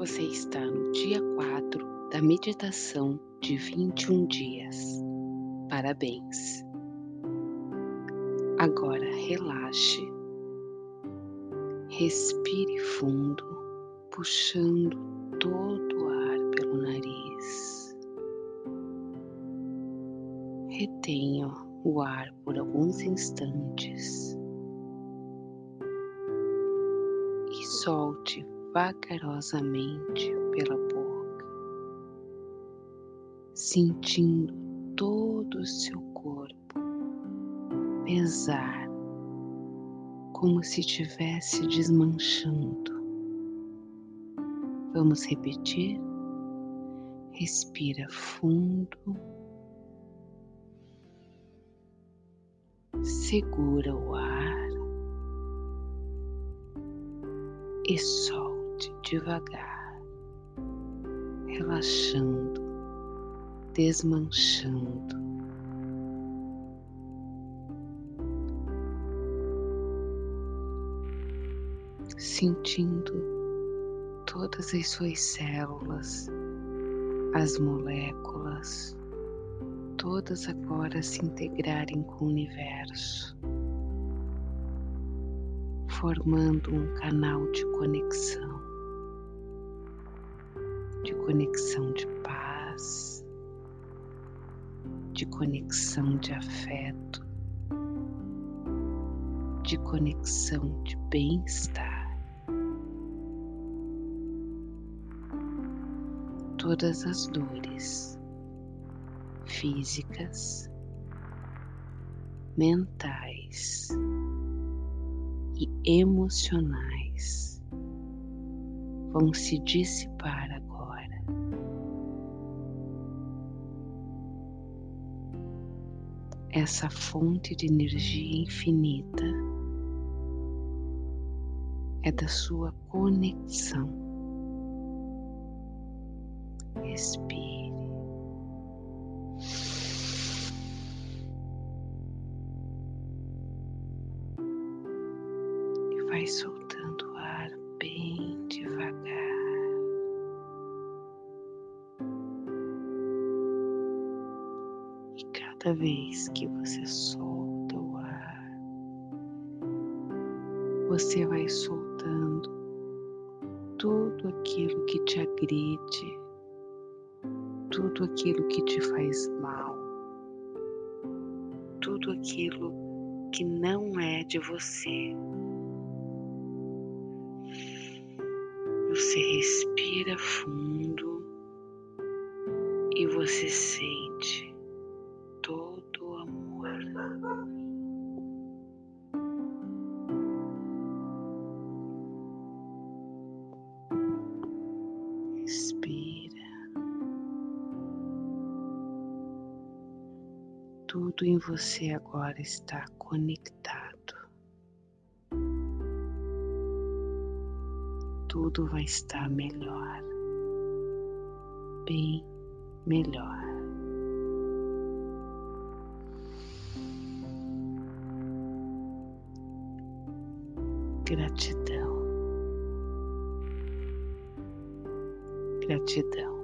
Você está no dia 4 da meditação de 21 dias. Parabéns! Agora relaxe, respire fundo, puxando todo o ar pelo nariz. Retenha o ar por alguns instantes e solte vagarosamente pela boca, sentindo todo o seu corpo pesar como se estivesse desmanchando. Vamos repetir? Respira fundo. Segura o ar e solta devagar, relaxando, desmanchando. Sentindo todas as suas células, as moléculas, todas agora se integrarem com o universo formando um canal de conexão, conexão de paz, de conexão de afeto, de conexão de bem-estar. Todas as dores físicas, mentais, e emocionais vão se dissipar agora. Essa fonte de energia infinita é da sua conexão. Respire. vai soltando Cada vez que você solta o ar, você vai soltando tudo aquilo que te agride, tudo aquilo que te faz mal, tudo aquilo que não é de você. Você respira fundo e você sente Tudo em você agora está conectado. tudo vai estar melhor, bem melhor. Gratidão, gratidão.